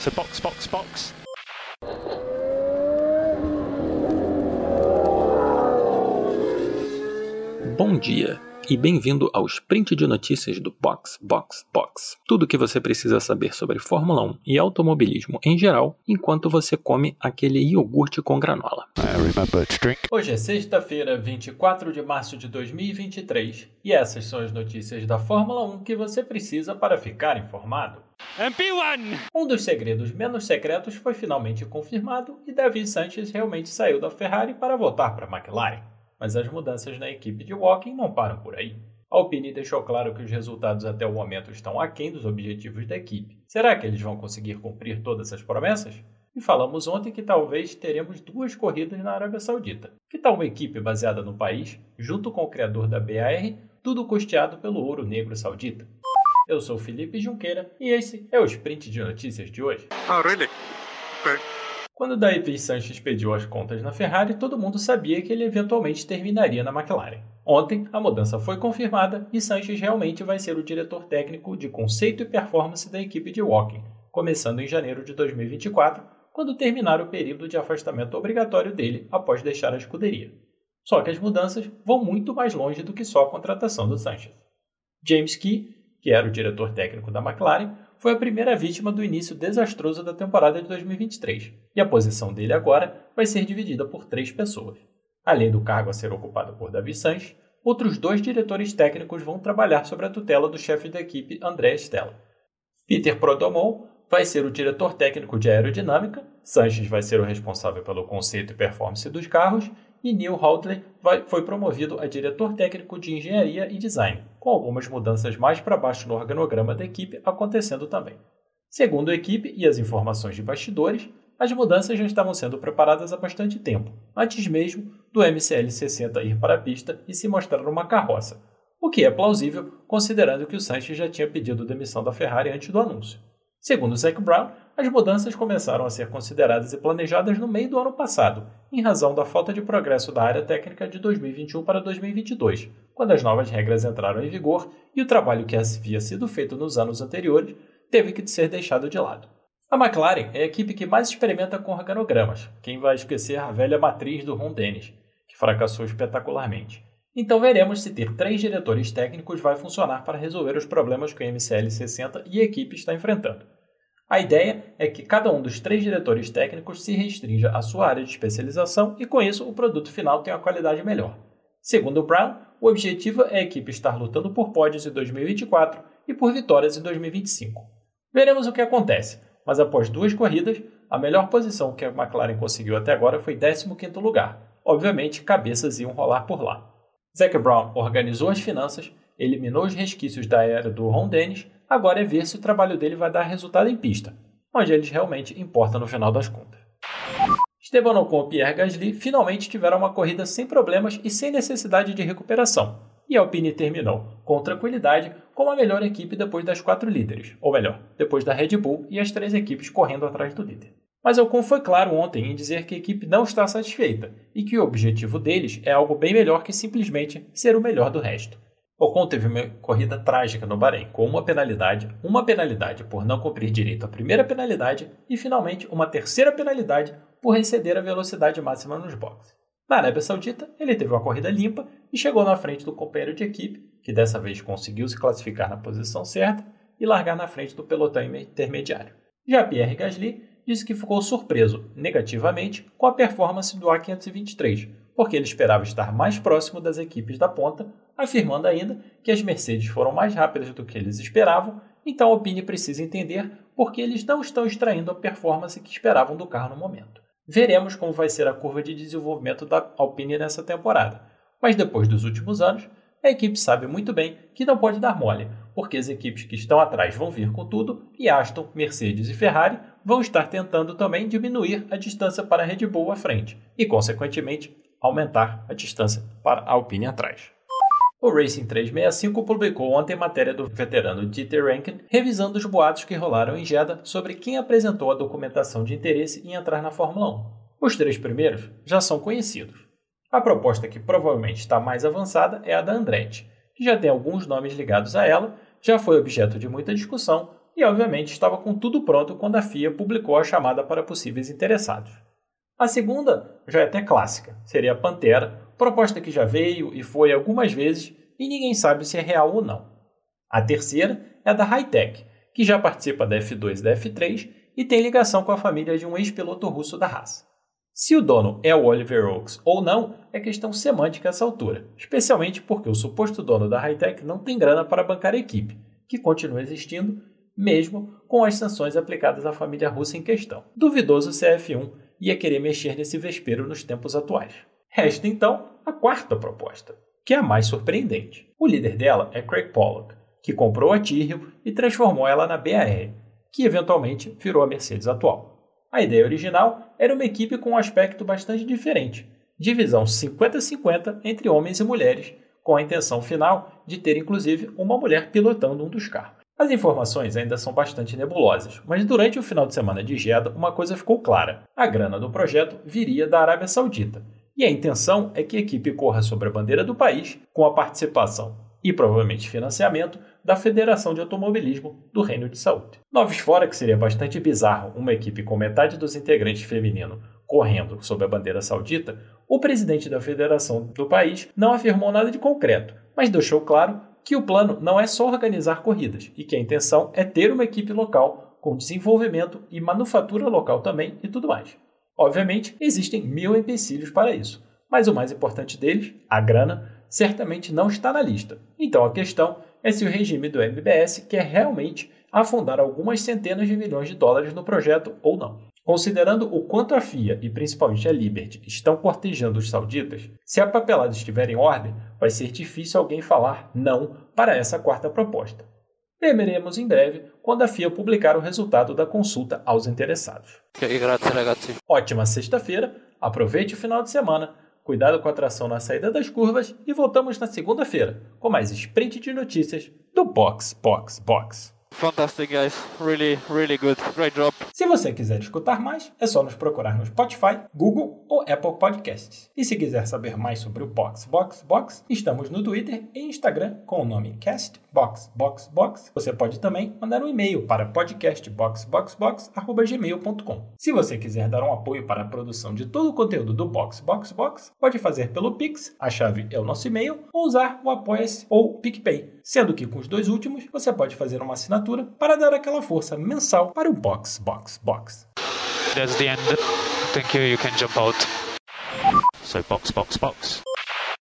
So box, box, box. Bom dia e bem-vindo ao sprint de notícias do Box Box Box. Tudo o que você precisa saber sobre Fórmula 1 e automobilismo em geral, enquanto você come aquele iogurte com granola. Hoje é sexta-feira, 24 de março de 2023, e essas são as notícias da Fórmula 1 que você precisa para ficar informado. MP1! Um dos segredos menos secretos foi finalmente confirmado e Davi Sanchez realmente saiu da Ferrari para voltar para a McLaren mas as mudanças na equipe de Walking não param por aí. Alpine deixou claro que os resultados até o momento estão aquém dos objetivos da equipe. Será que eles vão conseguir cumprir todas essas promessas? E falamos ontem que talvez teremos duas corridas na Arábia Saudita. Que tal uma equipe baseada no país, junto com o criador da BAR, tudo custeado pelo ouro negro saudita? Eu sou Felipe Junqueira e esse é o Sprint de Notícias de hoje. Oh, really? Okay. Quando David Sanches pediu as contas na Ferrari, todo mundo sabia que ele eventualmente terminaria na McLaren. Ontem, a mudança foi confirmada e Sanches realmente vai ser o diretor técnico de conceito e performance da equipe de Walking, começando em janeiro de 2024, quando terminar o período de afastamento obrigatório dele após deixar a escuderia. Só que as mudanças vão muito mais longe do que só a contratação do Sanches. James Key, que era o diretor técnico da McLaren, foi a primeira vítima do início desastroso da temporada de 2023, e a posição dele agora vai ser dividida por três pessoas. Além do cargo a ser ocupado por Davi Sanches, outros dois diretores técnicos vão trabalhar sob a tutela do chefe da equipe André Stella. Peter Prodomon vai ser o diretor técnico de aerodinâmica, Sanches vai ser o responsável pelo conceito e performance dos carros, e Neil Houtley foi promovido a diretor técnico de engenharia e design, com algumas mudanças mais para baixo no organograma da equipe acontecendo também. Segundo a equipe e as informações de bastidores, as mudanças já estavam sendo preparadas há bastante tempo, antes mesmo do MCL60 ir para a pista e se mostrar uma carroça, o que é plausível considerando que o Sainz já tinha pedido demissão da Ferrari antes do anúncio. Segundo Zac Brown, as mudanças começaram a ser consideradas e planejadas no meio do ano passado, em razão da falta de progresso da área técnica de 2021 para 2022, quando as novas regras entraram em vigor e o trabalho que havia sido feito nos anos anteriores teve que ser deixado de lado. A McLaren é a equipe que mais experimenta com organogramas, quem vai esquecer a velha matriz do Ron Dennis, que fracassou espetacularmente. Então veremos se ter três diretores técnicos vai funcionar para resolver os problemas que o MCL 60 e a equipe está enfrentando. A ideia é que cada um dos três diretores técnicos se restrinja à sua área de especialização e, com isso, o produto final tenha uma qualidade melhor. Segundo Brown, o objetivo é a equipe estar lutando por pódios em 2024 e por vitórias em 2025. Veremos o que acontece, mas após duas corridas, a melhor posição que a McLaren conseguiu até agora foi 15º lugar. Obviamente, cabeças iam rolar por lá. Zac Brown organizou as finanças, eliminou os resquícios da era do Ron Dennis Agora é ver se o trabalho dele vai dar resultado em pista, onde eles realmente importam no final das contas. Esteban Ocon e Pierre Gasly finalmente tiveram uma corrida sem problemas e sem necessidade de recuperação, e a Alpine terminou, com tranquilidade, como a melhor equipe depois das quatro líderes, ou melhor, depois da Red Bull e as três equipes correndo atrás do líder. Mas Ocon foi claro ontem em dizer que a equipe não está satisfeita e que o objetivo deles é algo bem melhor que simplesmente ser o melhor do resto. Ocon teve uma corrida trágica no Bahrein, com uma penalidade, uma penalidade por não cumprir direito à primeira penalidade e, finalmente, uma terceira penalidade por exceder a velocidade máxima nos boxes. Na Arábia Saudita, ele teve uma corrida limpa e chegou na frente do companheiro de equipe, que dessa vez conseguiu se classificar na posição certa e largar na frente do pelotão intermediário. Já Pierre Gasly disse que ficou surpreso, negativamente, com a performance do A523, porque ele esperava estar mais próximo das equipes da ponta afirmando ainda que as Mercedes foram mais rápidas do que eles esperavam, então a Alpine precisa entender por que eles não estão extraindo a performance que esperavam do carro no momento. Veremos como vai ser a curva de desenvolvimento da Alpine nessa temporada, mas depois dos últimos anos, a equipe sabe muito bem que não pode dar mole, porque as equipes que estão atrás vão vir com tudo e Aston, Mercedes e Ferrari vão estar tentando também diminuir a distância para a Red Bull à frente e, consequentemente, aumentar a distância para a Alpine atrás. O Racing 365 publicou ontem matéria do veterano Dieter Rankin revisando os boatos que rolaram em Jeddah sobre quem apresentou a documentação de interesse em entrar na Fórmula 1. Os três primeiros já são conhecidos. A proposta que provavelmente está mais avançada é a da Andretti, que já tem alguns nomes ligados a ela, já foi objeto de muita discussão, e, obviamente, estava com tudo pronto quando a FIA publicou a chamada para possíveis interessados. A segunda já é até clássica, seria a Pantera, proposta que já veio e foi algumas vezes e ninguém sabe se é real ou não. A terceira é a da Hightech, que já participa da F2 e da F3 e tem ligação com a família de um ex-piloto russo da raça. Se o dono é o Oliver Oaks ou não é questão semântica a essa altura, especialmente porque o suposto dono da Hightech não tem grana para bancar a equipe, que continua existindo mesmo com as sanções aplicadas à família russa em questão. Duvidoso se a F1 ia querer mexer nesse vespeiro nos tempos atuais. Resta então a quarta proposta, que é a mais surpreendente. O líder dela é Craig Pollock, que comprou a Tyrrell e transformou ela na BAR, que eventualmente virou a Mercedes atual. A ideia original era uma equipe com um aspecto bastante diferente, divisão 50-50 entre homens e mulheres, com a intenção final de ter inclusive uma mulher pilotando um dos carros. As informações ainda são bastante nebulosas, mas durante o final de semana de Jeddah uma coisa ficou clara: a grana do projeto viria da Arábia Saudita, e a intenção é que a equipe corra sobre a bandeira do país com a participação e provavelmente financiamento da Federação de Automobilismo do Reino de Saúde. Noves fora que seria bastante bizarro uma equipe com metade dos integrantes feminino correndo sob a bandeira saudita, o presidente da federação do país não afirmou nada de concreto, mas deixou claro que o plano não é só organizar corridas e que a intenção é ter uma equipe local com desenvolvimento e manufatura local também e tudo mais. Obviamente, existem mil empecilhos para isso, mas o mais importante deles, a grana, certamente não está na lista. Então a questão é se o regime do MBS quer realmente afundar algumas centenas de milhões de dólares no projeto ou não. Considerando o quanto a FIA e principalmente a Liberty estão cortejando os sauditas, se a papelada estiver em ordem, vai ser difícil alguém falar não para essa quarta proposta. Veremos em breve quando a FIA publicar o resultado da consulta aos interessados. Ótima sexta-feira, aproveite o final de semana, cuidado com a tração na saída das curvas e voltamos na segunda-feira com mais sprint de notícias do Box Box Box. Fantastic, guys. Really, really good. Great job. Se você quiser escutar mais, é só nos procurar no Spotify, Google ou Apple Podcasts. E se quiser saber mais sobre o Box Box Box, estamos no Twitter e Instagram com o nome Cast Box Box Box. Você pode também mandar um e-mail para podcastboxboxbox@gmail.com. Se você quiser dar um apoio para a produção de todo o conteúdo do Box Box Box, pode fazer pelo Pix, a chave é o nosso e-mail, ou usar o Apoia-se ou PicPay. Sendo que com os dois últimos, você pode fazer uma assinatura para dar aquela força mensal para o Box Box box. That's the end. Thank you. You can jump out. So box, box, box.